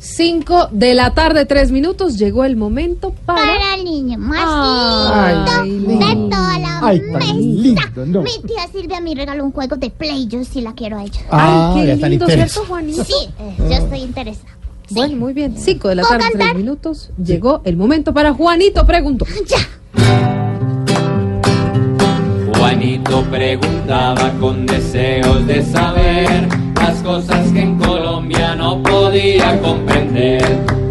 5 de la tarde, 3 minutos, llegó el momento para... Para el niño más Ay, lindo lindo. de toda la Ay, mesa. lindo, no. Mi tía Silvia me regaló un juego de Play, yo sí la quiero a ella. Ah, Ay, qué lindo. ¿cierto, Juanito? Sí, eh, yo estoy interesada. Sí. Bueno, muy bien. 5 de la ¿Puedo tarde, 3 cantar? minutos, llegó el momento para Juanito Pregunto. Ya. Juanito preguntaba con deseos de saber las cosas que en Colombia no podía comprender.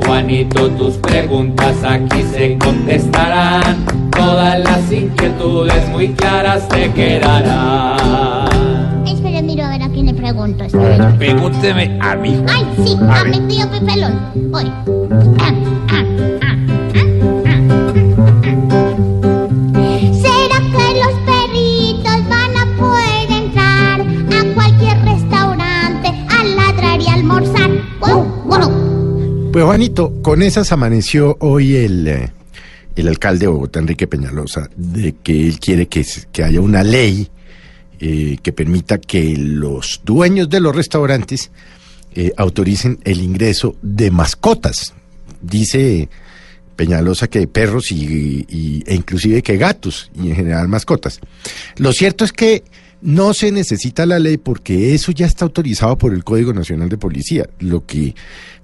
Juanito, tus preguntas aquí se contestarán. Todas las inquietudes muy claras te quedarán. Espere, miro a ver a quién le pregunto. espere. Pregúnteme a mí. Ay, sí, a mi tío Pipelón. Voy. Ah, ah, ah, ah, Pues Juanito, con esas amaneció hoy el, eh, el alcalde de Bogotá, Enrique Peñalosa, de que él quiere que, que haya una ley eh, que permita que los dueños de los restaurantes eh, autoricen el ingreso de mascotas. Dice Peñalosa que perros y, e inclusive que gatos y en general mascotas. Lo cierto es que no se necesita la ley porque eso ya está autorizado por el Código Nacional de Policía. Lo que,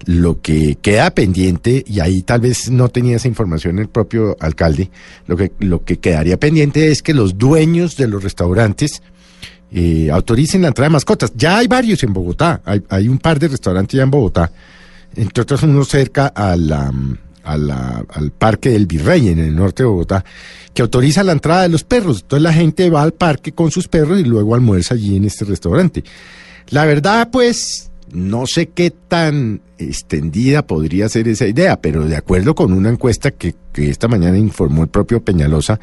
lo que queda pendiente, y ahí tal vez no tenía esa información el propio alcalde, lo que, lo que quedaría pendiente es que los dueños de los restaurantes eh, autoricen la entrada de mascotas. Ya hay varios en Bogotá, hay, hay un par de restaurantes ya en Bogotá, entre otros uno cerca a la, mm, al Parque del Virrey en el norte de Bogotá, que autoriza la entrada de los perros. Entonces la gente va al parque con sus perros y luego almuerza allí en este restaurante. La verdad, pues, no sé qué tan extendida podría ser esa idea, pero de acuerdo con una encuesta que, que esta mañana informó el propio Peñalosa,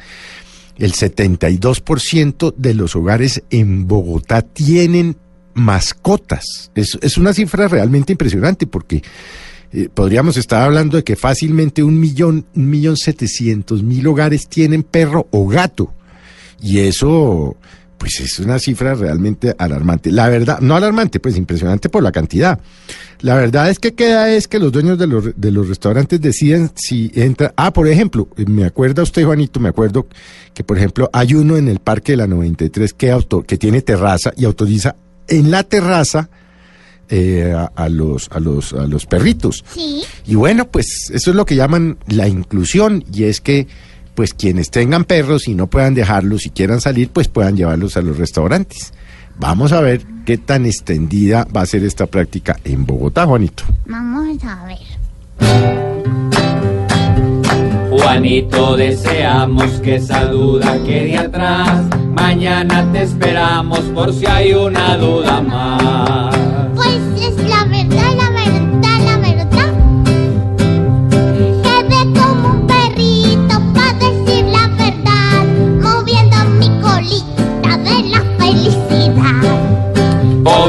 el 72% de los hogares en Bogotá tienen mascotas. Es, es una cifra realmente impresionante porque eh, podríamos estar hablando de que fácilmente un millón, un millón setecientos mil hogares tienen perro o gato. Y eso, pues es una cifra realmente alarmante. La verdad, no alarmante, pues impresionante por la cantidad. La verdad es que queda es que los dueños de los, de los restaurantes deciden si entra. Ah, por ejemplo, eh, me acuerda usted, Juanito, me acuerdo que, por ejemplo, hay uno en el Parque de la 93 que, auto, que tiene terraza y autoriza en la terraza eh, a, a los, a, los, a los perritos. Sí. Y bueno, pues eso es lo que llaman la inclusión y es que pues quienes tengan perros y no puedan dejarlos y quieran salir, pues puedan llevarlos a los restaurantes. Vamos a ver qué tan extendida va a ser esta práctica en Bogotá, Juanito. Vamos a ver. Juanito, deseamos que esa duda quede atrás. Mañana te esperamos por si hay una duda más.